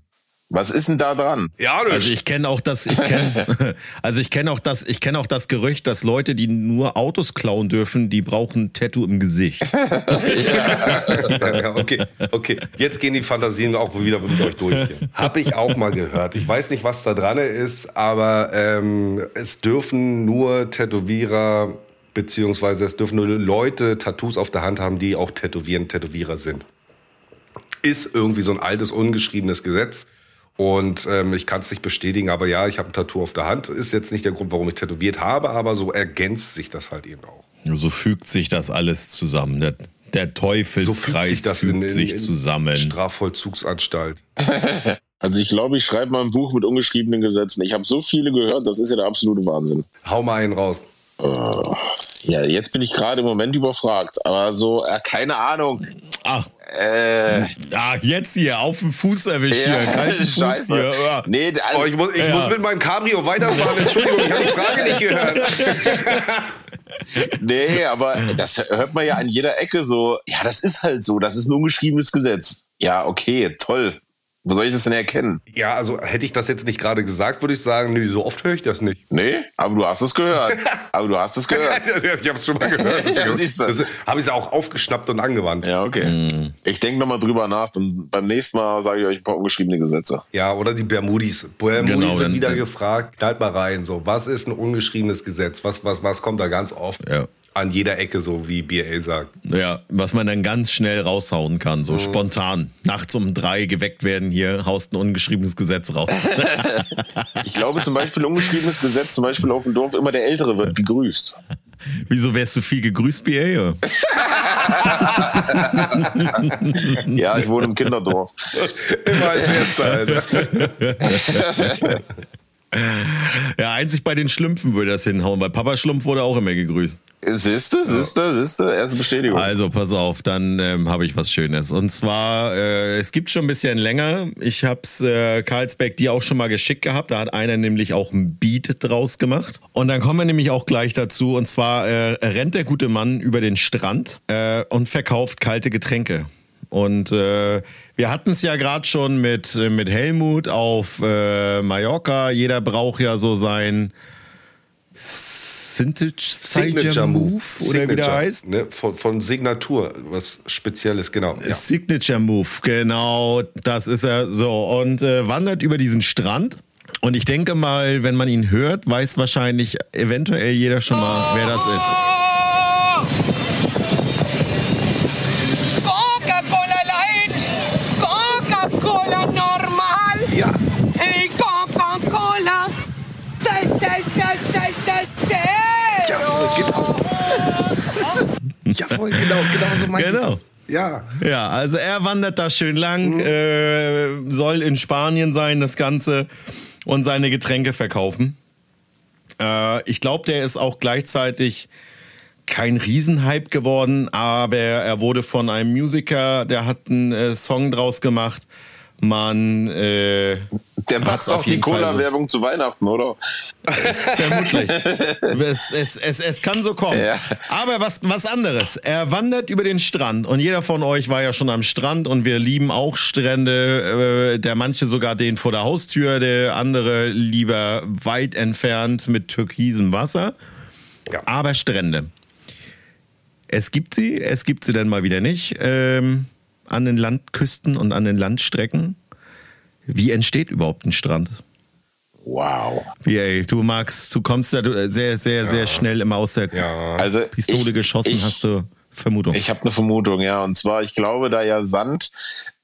Was ist denn da dran? Ja, Also ich kenne auch das, ich kenne, also ich kenne auch das, ich kenne auch das Gerücht, dass Leute, die nur Autos klauen dürfen, die brauchen ein Tattoo im Gesicht. ja, okay, okay. Jetzt gehen die Fantasien auch wieder mit euch durch. Habe ich auch mal gehört. Ich weiß nicht, was da dran ist, aber ähm, es dürfen nur Tätowierer beziehungsweise es dürfen nur Leute Tattoos auf der Hand haben, die auch tätowieren, Tätowierer sind. Ist irgendwie so ein altes, ungeschriebenes Gesetz. Und ähm, ich kann es nicht bestätigen, aber ja, ich habe ein Tattoo auf der Hand. Ist jetzt nicht der Grund, warum ich tätowiert habe, aber so ergänzt sich das halt eben auch. So fügt sich das alles zusammen. Der, der Teufelskreis sich das fügt in- in- sich in zusammen. Strafvollzugsanstalt. Also ich glaube, ich schreibe mal ein Buch mit ungeschriebenen Gesetzen. Ich habe so viele gehört, das ist ja der absolute Wahnsinn. Hau mal einen raus. Ja, jetzt bin ich gerade im Moment überfragt. Aber so, äh, keine Ahnung. Ach, Äh, ah, jetzt hier, auf den Fuß erwischt hier, kalten Fuß scheiße. hier. Ja. Nee, also, Oh, ich muss, ich Ja. muss mit meinem Cabrio weiterfahren. Entschuldigung, ich habe die Frage nicht gehört. nee, aber das hört man ja an jeder Ecke so. Ja, das ist halt so. Das ist ein ungeschriebenes Gesetz. Ja, okay, toll. Wo soll ich das denn erkennen? Ja, also hätte ich das jetzt nicht gerade gesagt, würde ich sagen, nö, so oft höre ich das nicht. Nee, aber du hast es gehört. Aber du hast es gehört. ich habe es schon mal gehört. Ja, siehst du. Das habe ich auch aufgeschnappt und angewandt. Ja, okay. Ich denke nochmal drüber nach und beim nächsten Mal sage ich euch ein paar ungeschriebene Gesetze. Ja, oder die Bermudis. Bermudis Genau, sind wieder gefragt, knallt mal rein. So, was ist ein ungeschriebenes Gesetz? Was, was, was kommt da ganz oft Ja. An jeder Ecke, so wie BA sagt? Ja, was man dann ganz schnell raushauen kann, so spontan. Nachts um drei geweckt werden hier, haust ein ungeschriebenes Gesetz raus. Ich glaube zum Beispiel ungeschriebenes Gesetz, zum Beispiel auf dem Dorf, immer der Ältere wird gegrüßt. Wieso wärst du viel gegrüßt, BA? Ja, ich wohne im Kinderdorf. Immer als Erster, Alter. Ja, einzig bei den Schlümpfen würde das hinhauen, weil Papa Schlumpf wurde auch immer gegrüßt. Siehste, siehste, siehste, erste Bestätigung. Also pass auf, dann ähm, habe ich was Schönes. Und zwar, äh, es gibt schon ein bisschen länger. Ich hab's äh, Karlsberg dir auch schon mal geschickt gehabt. Da hat einer nämlich auch ein Beat draus gemacht. Und dann kommen wir nämlich auch gleich dazu. Und zwar äh, rennt der gute Mann über den Strand äh, und verkauft kalte Getränke. Und äh, wir hatten es ja gerade schon mit, äh, mit Helmut auf äh, Mallorca. Jeder braucht ja so sein Signature, Signature Move oder wie der heißt. Ne? Von, von Signatur, was Spezielles, genau. Ja. Signature Move, genau, das ist er so. Und äh, wandert über diesen Strand. Und ich denke mal, wenn man ihn hört, weiß wahrscheinlich eventuell jeder schon mal, wer das ist. Coca-Cola Light, Coca-Cola normal. Ja. Hey, Coca-Cola. Se, se, se, se, se, Jawohl, genau. Jawohl, genau, genau so meinte Genau. Ja. Ja, also er wandert da schön lang, äh, soll in Spanien sein, das Ganze, und seine Getränke verkaufen. Äh, ich glaube, der ist auch gleichzeitig kein Riesenhype geworden, aber er wurde von einem Musiker, der hat einen äh, Song draus gemacht. Man, äh, Der macht doch die jeden Fall so. Cola-Werbung zu Weihnachten, oder? Vermutlich. es, es, es, es kann so kommen. Ja. Aber was, was anderes. Er wandert über den Strand und jeder von euch war ja schon am Strand und wir lieben auch Strände. Äh, der manche sogar den vor der Haustür, der andere lieber weit entfernt mit türkisem Wasser. Ja. Aber Strände. Es gibt sie, es gibt sie dann mal wieder nicht. Ähm, an den Landküsten und an den Landstrecken. Wie entsteht überhaupt ein Strand? Wow. Ey, du magst, du kommst ja du- sehr, sehr, sehr schnell immer aus der Ja. Also Pistole ich, geschossen, ich, hast du Vermutung. Ich habe eine Vermutung, ja. Und zwar, ich glaube, da ja Sand,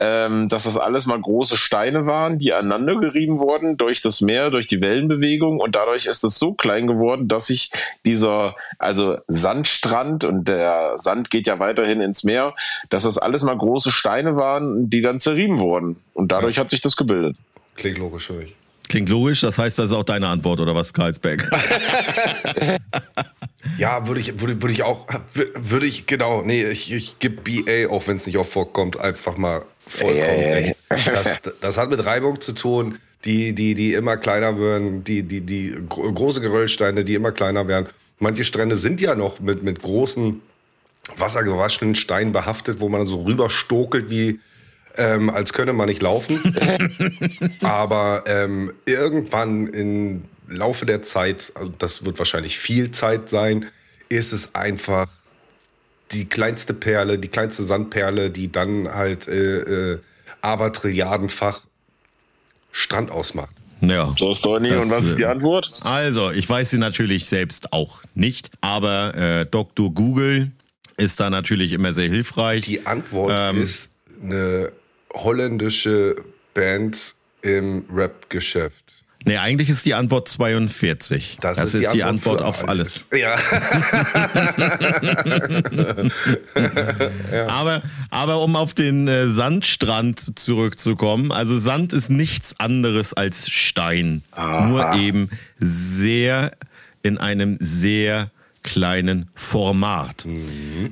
ähm, dass das alles mal große Steine waren, die aneinander gerieben wurden durch das Meer, durch die Wellenbewegung. Und dadurch ist es so klein geworden, dass sich dieser, also Sandstrand und der Sand geht ja weiterhin ins Meer, dass das alles mal große Steine waren, die dann zerrieben wurden. Und dadurch hat sich das gebildet. Klingt logisch für mich. Klingt logisch, das heißt, das ist auch deine Antwort, oder was, Karlsberg? Ja, würde ich, würde, würde ich auch, würde ich, genau, nee, ich, ich gebe BA, auch wenn es nicht oft vorkommt, einfach mal vollkommen Ey, ey, ey. recht. Das, das hat mit Reibung zu tun, die, die, die immer kleiner werden, die, die, die gro- große Geröllsteine, die immer kleiner werden. Manche Strände sind ja noch mit, mit großen, wassergewaschenen Steinen behaftet, wo man so rüberstokelt wie, ähm, als könne man nicht laufen. Aber ähm, irgendwann im Laufe der Zeit, also das wird wahrscheinlich viel Zeit sein, ist es einfach die kleinste Perle, die kleinste Sandperle, die dann halt äh, äh, aber trilliardenfach Strand ausmacht. ja. So, Storni, Das, und was ist die äh, Antwort? Also, ich weiß sie natürlich selbst auch nicht, aber äh, Dr. Google ist da natürlich immer sehr hilfreich. Die Antwort Ähm. ist eine holländische Band im Rap-Geschäft. Nee, eigentlich ist die Antwort 42. Das, ist, die Antwort, für auf alles. Ja. Aber, aber um auf den äh, Sandstrand zurückzukommen, also Sand ist nichts anderes als Stein. Nur eben sehr in einem sehr kleinen Format.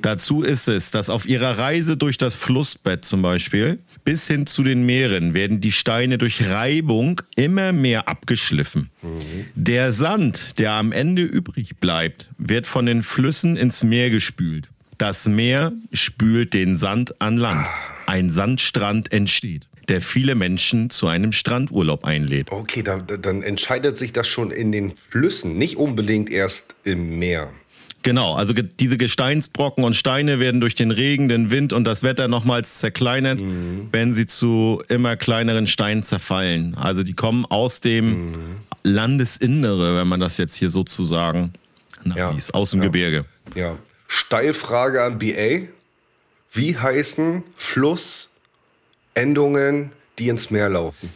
Dazu ist es, dass auf ihrer Reise durch das Flussbett zum Beispiel bis hin zu den Meeren werden die Steine durch Reibung immer mehr abgeschliffen. Der Sand, der am Ende übrig bleibt, wird von den Flüssen ins Meer gespült. Das Meer spült den Sand an Land. Ein Sandstrand entsteht, der viele Menschen zu einem Strandurlaub einlädt. Okay, da, da, dann entscheidet sich das schon in den Flüssen, nicht unbedingt erst im Meer. Genau, also diese Gesteinsbrocken und Steine werden durch den Regen, den Wind und das Wetter nochmals zerkleinert, wenn sie zu immer kleineren Steinen zerfallen. Also die kommen aus dem Landesinnere, wenn man das jetzt hier sozusagen nachliest, aus dem Gebirge. Ja. Steilfrage an BA. Wie heißen Flussendungen, die ins Meer laufen?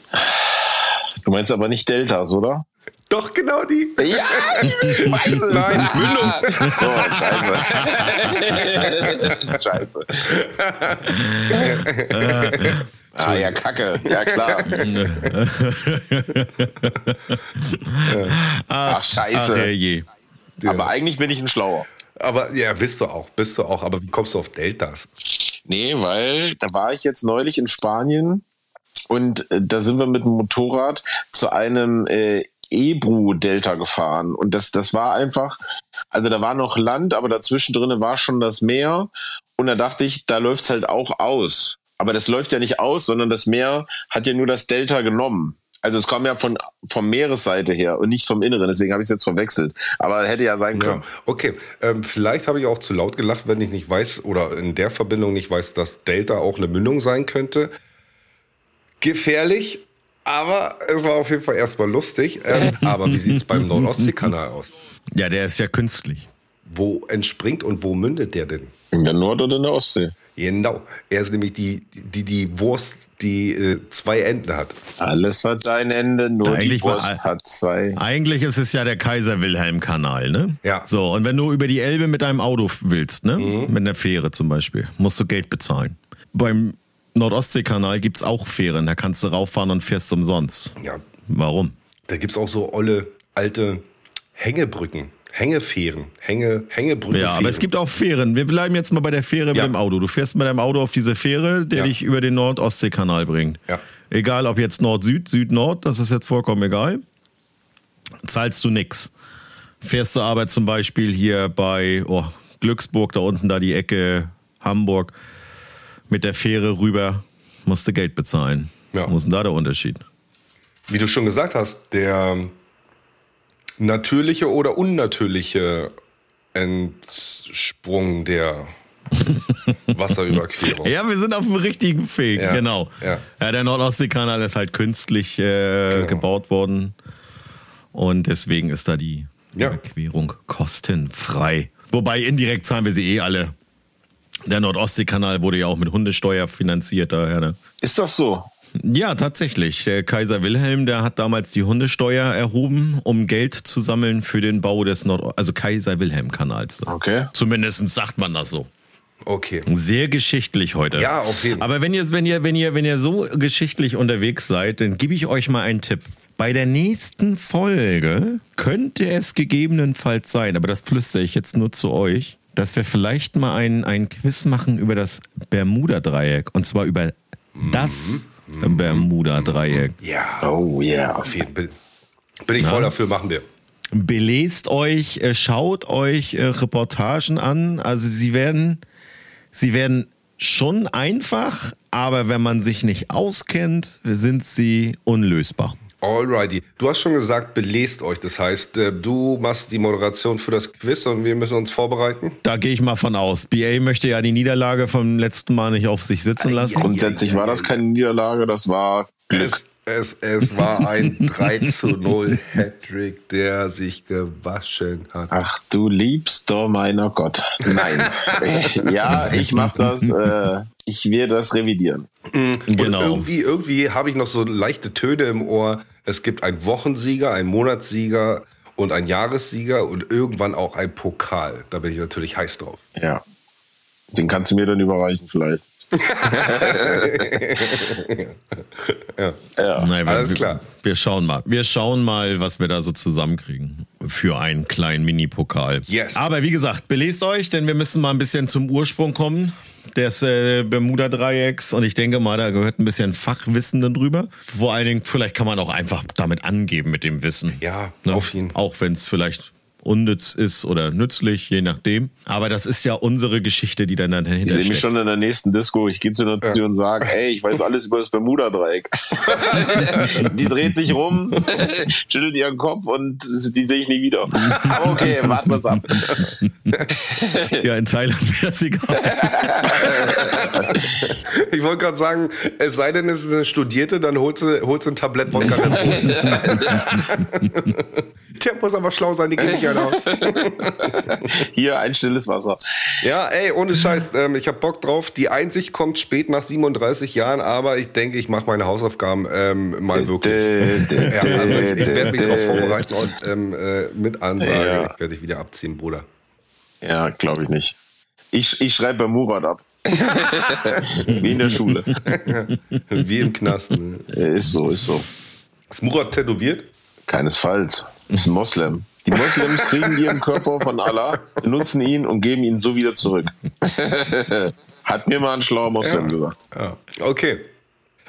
Du meinst aber nicht Deltas, oder? Doch, genau die. Ja, ich weiß es. Nein, Mündung. So, scheiße. scheiße. ah, ja, Kacke. Ja, klar. Ach, scheiße. Ach, herrje. Aber eigentlich bin ich ein Schlauer. Aber ja, bist du auch, bist du auch. Aber wie kommst du auf Deltas? Nee, weil da war ich jetzt neulich in Spanien und äh, da sind wir mit dem Motorrad zu einem äh, Ebru-Delta gefahren. Und das, das war einfach, also da war noch Land, aber dazwischen drin war schon das Meer. Und da dachte ich, da läuft's halt auch aus. Aber das läuft ja nicht aus, sondern das Meer hat ja nur das Delta genommen. Also es kam ja von vom Meeresseite her und nicht vom Inneren, deswegen habe ich es jetzt verwechselt. Aber hätte ja sein Ja, können. okay. Ähm, vielleicht habe ich auch zu laut gelacht, wenn ich nicht weiß oder in der Verbindung nicht weiß, dass Delta auch eine Mündung sein könnte. Gefährlich, aber es war auf jeden Fall erstmal lustig. Ähm, aber wie sieht es beim Nord-Ostsee-Kanal aus? Ja, der ist ja künstlich. Wo entspringt und wo mündet der denn? In der Nord- oder in der Ostsee? Genau. Er ist nämlich die, die, die Wurst, die äh, zwei Enden hat. Alles hat ein Ende, nur Eigentlich die war Wurst all- hat zwei. Eigentlich ist es ja der Kaiser-Wilhelm-Kanal, ne? Ja. So, und wenn du über die Elbe mit deinem Auto willst, ne? Mit einer Fähre zum Beispiel, musst du Geld bezahlen. Beim Nordostseekanal gibt's auch Fähren, da kannst du rauffahren und fährst umsonst. Ja, Warum? da gibt es auch so olle alte Hängebrücken, Hängefähren, Hänge, Hängebrücke. Ja, aber es gibt auch Fähren. Wir bleiben jetzt mal bei der Fähre Ja. mit dem Auto. Du fährst mit deinem Auto auf diese Fähre, der Ja. dich über den Nord-Ostsee-Kanal bringt. Ja. egal ob jetzt Nord-Süd, Süd-Nord, das ist jetzt vollkommen egal, zahlst du nix. Fährst du aber zum Beispiel hier bei oh, Glücksburg, da unten, da die Ecke Hamburg, mit der Fähre rüber, musst du Geld bezahlen. Ja. Wo ist denn da der Unterschied? Wie du schon gesagt hast, der natürliche oder unnatürliche Entsprung der Wasserüberquerung. Ja, wir sind auf dem richtigen Weg, Ja. genau. Ja. Ja. der Nordostseekanal ist halt künstlich äh, Genau. gebaut worden. Und deswegen ist da die Ja. Überquerung kostenfrei. Wobei indirekt zahlen wir sie eh alle. Der Nordostseekanal wurde ja auch mit Hundesteuer finanziert daher. Ne? Ist das so? Ja, tatsächlich. Der Kaiser Wilhelm, der hat damals die Hundesteuer erhoben, um Geld zu sammeln für den Bau des Nord also Kaiser Wilhelm Kanals. Okay. Zumindest sagt man das so. Okay. Sehr geschichtlich heute. Ja, auf jeden Fall. Aber wenn ihr, wenn ihr, wenn ihr, wenn ihr so geschichtlich unterwegs seid, dann gebe ich euch mal einen Tipp. Bei der nächsten Folge könnte es gegebenenfalls sein, aber das flüstere ich jetzt nur zu euch, dass wir vielleicht mal einen, einen Quiz machen über das Bermuda-Dreieck. Und zwar über das Bermuda-Dreieck. Ja, Oh yeah. auf jeden Fall. Bin ich voll dafür, machen wir. belest euch, äh, schaut euch äh, Reportagen an. Also sie werden, sie werden schon einfach, aber wenn man sich nicht auskennt, sind sie unlösbar. Alrighty. Du hast schon gesagt, belest euch. Das heißt, äh, du machst die Moderation für das Quiz und wir müssen uns vorbereiten. Da gehe ich mal von aus. BA möchte ja die Niederlage vom letzten Mal nicht auf sich sitzen lassen. Grundsätzlich war das keine Niederlage, das war Glück. Es, es, es war ein 3 zu 0 Hattrick, der sich gewaschen hat. Ach du liebster meiner Gott. Nein. ja, ich mach das. Äh, ich werde das revidieren. Und Genau. irgendwie, irgendwie habe ich noch so leichte Töne im Ohr. Es gibt einen Wochensieger, einen Monatssieger und einen Jahressieger und irgendwann auch ein Pokal. Da bin ich natürlich heiß drauf. Ja. Den kannst du mir dann überreichen vielleicht. Ja. Nein, wir, Alles klar. Wir schauen mal. Wir schauen mal, was wir da so zusammenkriegen für einen kleinen Mini-Pokal. Yes. Aber wie gesagt, belest euch, denn wir müssen mal ein bisschen zum Ursprung kommen des äh, Bermuda-Dreiecks. Und ich denke mal, da gehört ein bisschen Fachwissen dann drüber. Vor allen Dingen, vielleicht kann man auch einfach damit angeben mit dem Wissen. Ja, Ne? auf jeden Fall. Auch wenn es vielleicht unnütz ist oder nützlich, je nachdem. Aber das ist ja unsere Geschichte, die dann Ich dahinter sehe mich schon in der nächsten Disco. Ich gehe zu einer Tür und sage, ey, ich weiß alles über das Bermuda-Dreieck. die dreht sich rum, schüttelt ihren Kopf und die sehe ich nie wieder. Aber okay, warten wir es ab. Ja, in Thailand wäre es egal. Ich wollte gerade sagen, es sei denn, es ist eine Studierte, dann holst du, holst du ein Tablett Wodka. Der muss aber schlau sein, die geht nicht alle aus. Hier ein stilles Wasser. Ja, ey, ohne Scheiß, ähm, ich hab Bock drauf. Die Einsicht kommt spät nach 37 Jahren, aber ich denke, ich mache meine Hausaufgaben ähm, mal wirklich. Ja, also ich, ich werde mich darauf vorbereiten und ähm, äh, mit Ansage, Ja. ich werde dich wieder abziehen, Bruder. Ja, glaube ich nicht. Ich, ich schreibe bei Murat ab. Wie in der Schule. Wie im Knast. ne? Ist so, ist so. Ist Murat tätowiert? Keinesfalls. Ist ein Moslem. Die Moslems kriegen ihren Körper von Allah, benutzen ihn und geben ihn so wieder zurück. Hat mir mal ein schlauer Moslem gesagt. Ja. Okay.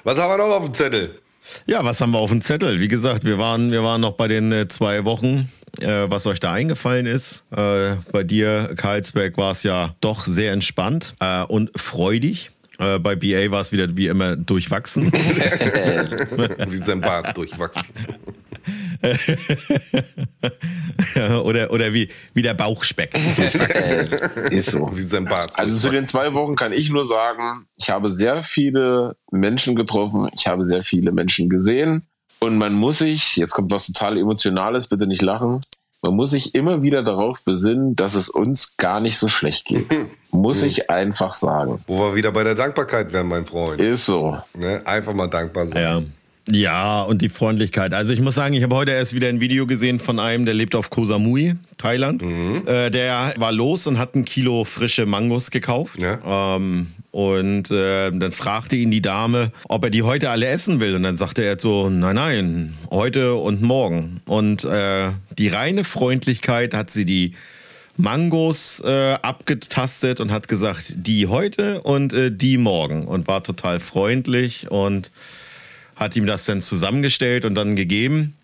Was haben wir noch auf dem Zettel? Ja, was haben wir auf dem Zettel? Wie gesagt, wir waren, wir waren noch bei den äh, zwei Wochen, äh, was euch da eingefallen ist. Äh, bei dir, Karlsberg, war es ja doch sehr entspannt äh, und freudig. Äh, bei BA war es wieder wie immer durchwachsen. Wie sein Bart durchwachsen. oder oder wie, wie der Bauchspeck. Ist so. Wie sein Bart Also zu den zwei Wochen kann ich nur sagen, ich habe sehr viele Menschen getroffen, ich habe sehr viele Menschen gesehen und man muss sich, jetzt kommt was total Emotionales, bitte nicht lachen, man muss sich immer wieder darauf besinnen, dass es uns gar nicht so schlecht geht. Muss ich einfach sagen. Wo wir wieder bei der Dankbarkeit wären, mein Freund. Ist so. Ne? Einfach mal dankbar sein. Ja. Ja, und die Freundlichkeit. Also ich muss sagen, ich habe heute erst wieder ein Video gesehen von einem, der lebt auf Koh Samui, Thailand. Äh, der war los und hat ein Kilo frische Mangos gekauft. Ja. Ähm, und äh, dann fragte ihn die Dame, ob er die heute alle essen will. Und dann sagte er so, nein, nein, heute und morgen. Und äh, die reine Freundlichkeit hat sie die Mangos äh, abgetastet und hat gesagt, die heute und äh, die morgen. Und war total freundlich und hat ihm das dann zusammengestellt und dann gegeben.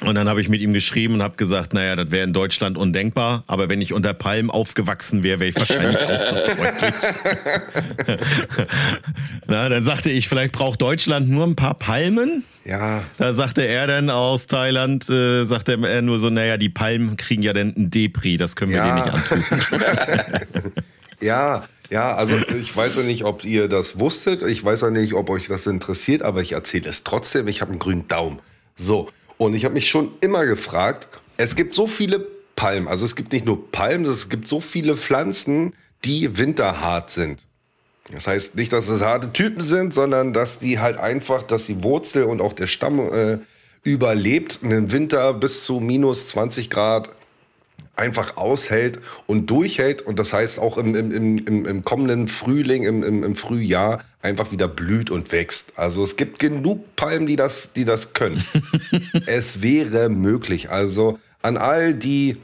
Und dann habe ich mit ihm geschrieben und habe gesagt, naja, das wäre in Deutschland undenkbar, aber wenn ich unter Palmen aufgewachsen wäre, wäre ich wahrscheinlich auch so freundlich. Na, dann sagte ich, vielleicht braucht Deutschland nur ein paar Palmen. Ja. Da sagte er dann aus Thailand, äh, sagte er nur so, naja, die Palmen kriegen ja dann ein Depri, das können wir Ja. denen nicht antun. Ja, ja, also ich weiß ja nicht, ob ihr das wusstet. Ich weiß ja nicht, ob euch das interessiert, aber ich erzähle es trotzdem. Ich habe einen grünen Daumen. So, und ich habe mich schon immer gefragt, es gibt so viele Palmen, also es gibt nicht nur Palmen, es gibt so viele Pflanzen, die winterhart sind. Das heißt nicht, dass es harte Typen sind, sondern dass die halt einfach, dass die Wurzel und auch der Stamm äh, überlebt einen Winter bis zu minus 20 Grad einfach aushält und durchhält und das heißt auch im, im, im, im, kommenden Frühling, im, im, im Frühjahr einfach wieder blüht und wächst. Also es gibt genug Palmen, die das, die das können. es wäre möglich. Also an all die,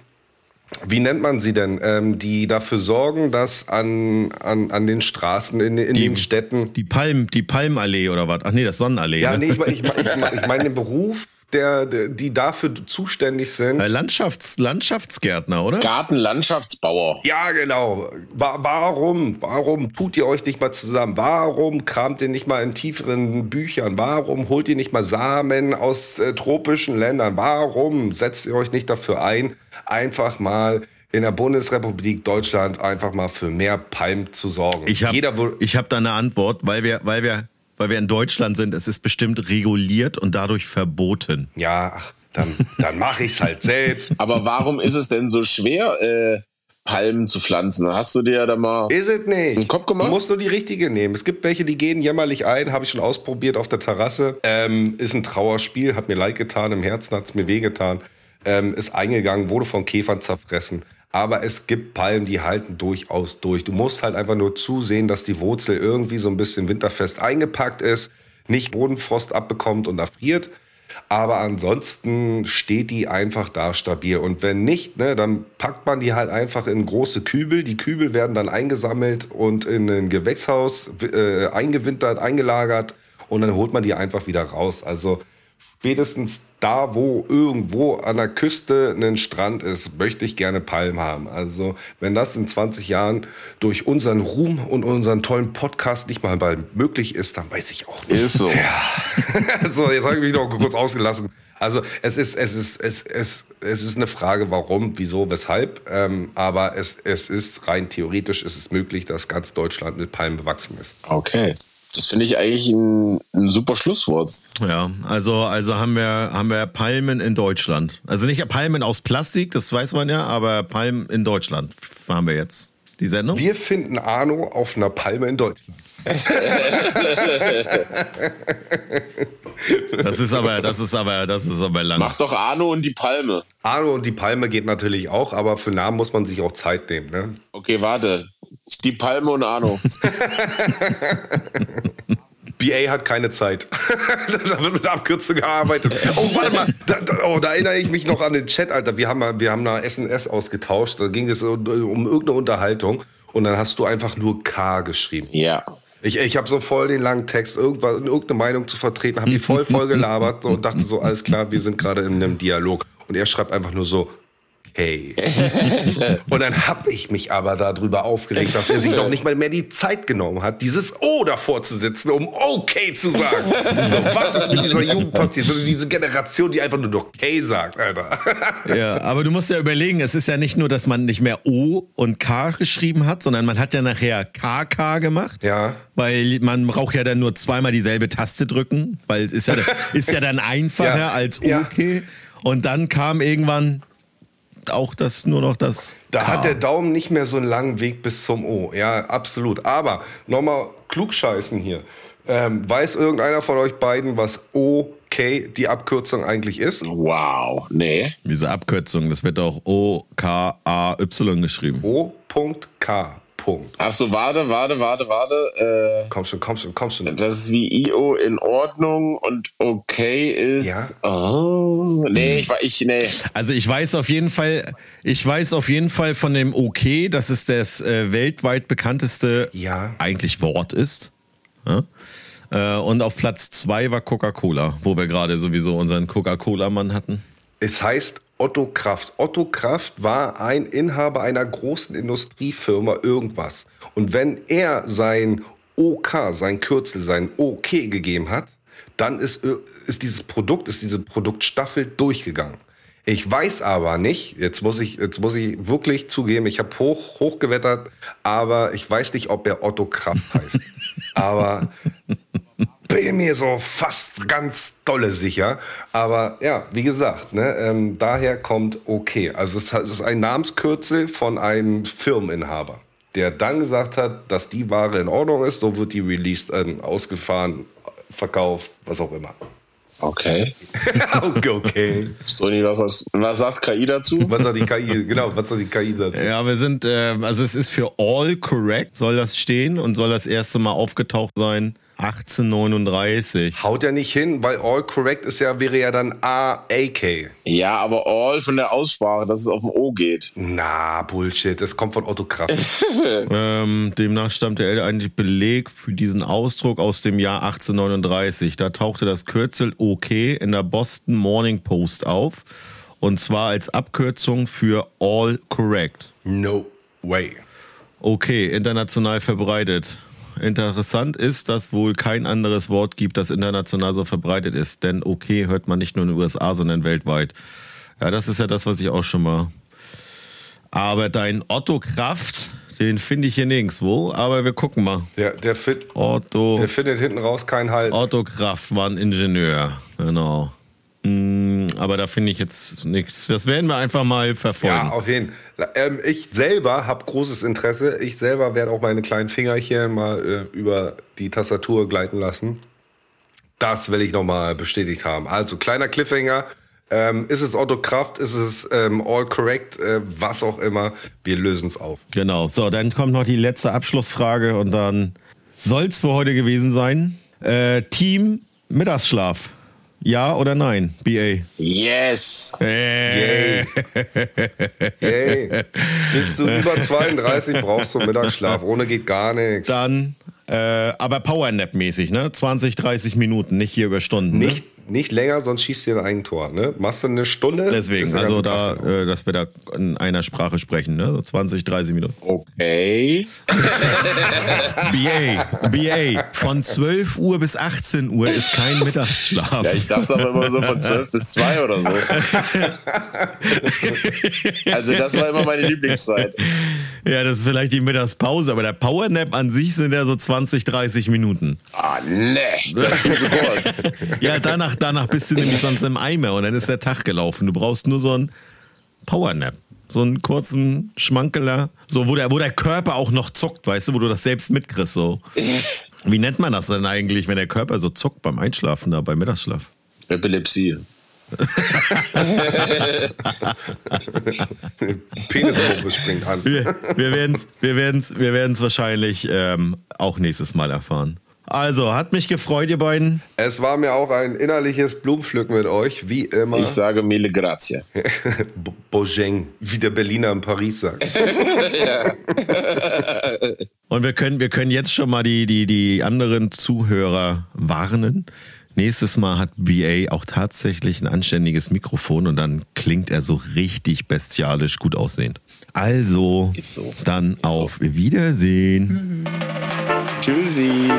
wie nennt man sie denn, ähm, die dafür sorgen, dass an, an, an den Straßen, in, in den Städten Die Palm, die Palmallee oder was? Ach nee, das Sonnenallee. ja, ne? nee, ich, ich, ich, ich meine den Beruf, der, der, die dafür zuständig sind. Äh, Landschafts, Landschaftsgärtner, oder? Gartenlandschaftsbauer. Ja, genau. Wa warum? Warum tut ihr euch nicht mal zusammen? Warum kramt ihr nicht mal in tieferen Büchern? Warum holt ihr nicht mal Samen aus äh, tropischen Ländern? Warum setzt ihr euch nicht dafür ein, einfach mal in der Bundesrepublik Deutschland einfach mal für mehr Palmen zu sorgen? Ich habe hab da eine Antwort, weil wir, weil wir, weil wir in Deutschland sind. Es ist bestimmt reguliert und dadurch verboten. ja, ach, dann, dann mache ich's halt selbst. Aber warum ist es denn so schwer, äh, Palmen zu pflanzen? Hast du dir da mal. Ist es nicht. Einen Kopf gemacht? Du musst nur die richtige nehmen. Es gibt welche, die gehen jämmerlich ein, habe ich schon ausprobiert auf der Terrasse. Ähm, ist ein Trauerspiel, hat mir leid getan, im Herzen hat es mir wehgetan. Ähm, ist eingegangen, wurde von Käfern zerfressen. Aber es gibt Palmen, die halten durchaus durch. Du musst halt einfach nur zusehen, dass die Wurzel irgendwie so ein bisschen winterfest eingepackt ist, nicht Bodenfrost abbekommt und erfriert. Aber ansonsten steht die einfach da stabil. Und wenn nicht, ne, dann packt man die halt einfach in große Kübel. Die Kübel werden dann eingesammelt und in ein Gewächshaus äh, eingewintert, eingelagert. Und dann holt man die einfach wieder raus. Also spätestens da, wo irgendwo an der Küste ein Strand ist, möchte ich gerne Palmen haben. Also wenn das in 20 Jahren durch unseren Ruhm und unseren tollen Podcast nicht mal bald möglich ist, dann weiß ich auch nicht. Ist so. so, jetzt habe ich mich noch kurz ausgelassen. Also es ist, es ist, es, es, es ist eine Frage, warum, wieso, weshalb. Ähm, aber es, es ist rein theoretisch ist es möglich, dass ganz Deutschland mit Palmen bewachsen ist. Okay. Das finde ich eigentlich ein, ein super Schlusswort. Ja, also, also haben wir, haben wir Palmen in Deutschland. Also nicht Palmen aus Plastik, das weiß man ja, aber Palmen in Deutschland haben wir jetzt. Die Sendung? Wir finden Arno auf einer Palme in Deutschland. Das ist aber, das ist aber, das ist aber lang. Mach doch Arno und die Palme. Arno und die Palme geht natürlich auch, aber für Namen muss man sich auch Zeit nehmen. Ne? Okay, warte. Die Palme und Arno. BA hat keine Zeit. da wird mit Abkürzung gearbeitet. Oh, warte mal. Da, da, oh, da erinnere ich mich noch an den Chat, Alter. Wir haben, mal- wir haben da SMS ausgetauscht. Da ging es um, um irgendeine Unterhaltung. Und dann hast du einfach nur K geschrieben. Ja. Ich, ich habe so voll den langen Text, irgendwas, irgendeine Meinung zu vertreten, habe die voll voll gelabert und dachte so, alles klar, wir sind gerade in einem Dialog. Und er schreibt einfach nur so, hey. und dann habe ich mich aber darüber aufgeregt, dass er sich noch nicht mal mehr die Zeit genommen hat, dieses O davor zu sitzen, um okay zu sagen. so, was ist mit dieser Jugend passiert? Also diese Generation, die einfach nur noch okay sagt, Alter. Ja, aber du musst ja überlegen, es ist ja nicht nur, dass man nicht mehr O und K geschrieben hat, sondern man hat ja nachher KK gemacht. Ja. Weil man braucht ja dann nur zweimal dieselbe Taste drücken, weil es ist ja, ist ja dann einfacher Ja. als Ja. OK. Und dann kam irgendwann auch das nur noch das. Da K. hat der Daumen nicht mehr so einen langen Weg bis zum O. Ja, absolut. Aber nochmal klugscheißen hier. Ähm, weiß irgendeiner von euch beiden, was OK die Abkürzung eigentlich ist? Wow. Nee. Diese Abkürzung, das wird auch O-K-A-Y geschrieben. O.K. Punkt. Ach so, warte, warte, warte, warte. Komm schon, komm schon, komm schon. Äh, das ist wie IO in Ordnung und okay ist. Oh. Nee, ich war ich, nee. Also ich weiß auf jeden Fall, ich weiß auf jeden Fall von dem OK, dass es das äh, weltweit bekannteste Ja. eigentlich Wort ist. Ja? Äh, und auf Platz zwei war Coca-Cola, wo wir gerade sowieso unseren Coca-Cola-Mann hatten. Es heißt Otto Kraft. Otto Kraft war ein Inhaber einer großen Industriefirma irgendwas. Und wenn er sein OK, sein Kürzel, sein OK gegeben hat, dann ist, äh, ist dieses Produkt, ist diese Produktstaffel durchgegangen. Ich weiß aber nicht, jetzt muss ich, jetzt muss ich wirklich zugeben, ich habe hoch, hochgewettert, aber ich weiß nicht, ob er Otto Kraft heißt. aber bin mir so fast ganz dolle sicher. Aber ja, wie gesagt, ne, ähm, daher kommt okay. Also es, es ist ein Namenskürzel von einem Firmeninhaber, der dann gesagt hat, dass die Ware in Ordnung ist. So wird die released, ähm, ausgefahren, verkauft, was auch immer. Okay. okay, okay. Sony, was, was sagt KI dazu? Was sagt die KI? Genau, was sagt die KI dazu? Ja, wir sind, äh, also es ist für all correct, soll das stehen und soll das erste Mal aufgetaucht sein 1839. Haut ja nicht hin, weil all correct ist ja, wäre ja dann A-A-K. Ja, aber all von der Aussprache, dass es auf dem O geht. Na, Bullshit, das kommt von Otto Kraft. Ähm, demnach stammt der eigentlich Beleg für diesen Ausdruck aus dem Jahr 1839. Da tauchte das Kürzel OK in der Boston Morning Post auf. Und zwar als Abkürzung für All Correct. no way. Okay, international verbreitet. Interessant ist, dass wohl kein anderes Wort gibt, das international so verbreitet ist. Denn okay hört man nicht nur in den USA, sondern weltweit. Ja, das ist ja das, was ich auch schon mal. Aber dein Otto Kraft, den finde ich hier nirgendwo. Aber wir gucken mal. Der, der, fit, Otto, der findet hinten raus keinen Halt. Otto Kraft war ein Ingenieur. Genau. Mm, Aber da finde ich jetzt nichts. Das werden wir einfach mal verfolgen. Ja, auf jeden Fall. Ähm, ich selber habe großes Interesse. Ich selber werde auch meine kleinen Fingerchen mal äh, über die Tastatur gleiten lassen. Das will ich nochmal bestätigt haben. Also kleiner Cliffhanger. Ähm, ist es Otto Kraft? Ist es ähm, All Correct? Äh, was auch immer. Wir lösen es auf. Genau, so, dann kommt noch die letzte Abschlussfrage und dann soll's für heute gewesen sein. Äh, Team Mittagsschlaf. Ja oder nein, BA? Yes! Hey, bist du über 32, brauchst du Mittagsschlaf. Ohne geht gar nichts. Dann, äh, aber Powernap-mäßig, ne? 20, 30 Minuten, nicht hier über Stunden. Ne? Nicht, länger, sonst schießt du dir ein Tor. Ne? Machst du eine Stunde? Deswegen, also da, äh, dass wir da in einer Sprache sprechen, ne? So 20, 30 Minuten. Okay. BA, BA, von 12 Uhr bis 18 Uhr ist kein Mittagsschlaf. Ja, ich dachte aber immer so von 12 bis 2 oder so. Also das war immer meine Lieblingszeit. Ja, das ist vielleicht die Mittagspause, aber der Powernap an sich sind ja so 20, 30 Minuten. Ah, nee, das ist zu kurz. Ja, danach, danach bist du nämlich sonst im Eimer und dann ist der Tag gelaufen. Du brauchst nur so einen Powernap. So einen kurzen Schmankeler, so wo der, wo der Körper auch noch zuckt, weißt du, wo du das selbst mitkriegst. So. Wie nennt man das denn eigentlich, wenn der Körper so zuckt beim Einschlafen da, beim Mittagsschlaf? Epilepsie. Penispumpe springt an. Wir, wir werden es wir werden's, wir werden's wahrscheinlich ähm, auch nächstes Mal erfahren. Also, hat mich gefreut, ihr beiden. Es war mir auch ein innerliches Blumenpflücken mit euch, wie immer. Ich sage mille grazie. Bojeng, wie der Berliner in Paris sagt. Und wir können, wir können jetzt schon mal die, die, die anderen Zuhörer warnen. Nächstes Mal hat BA auch tatsächlich ein anständiges Mikrofon und dann klingt er so richtig bestialisch gut aussehend. Also, Ist so. dann auf Wiedersehen. Tschüssi.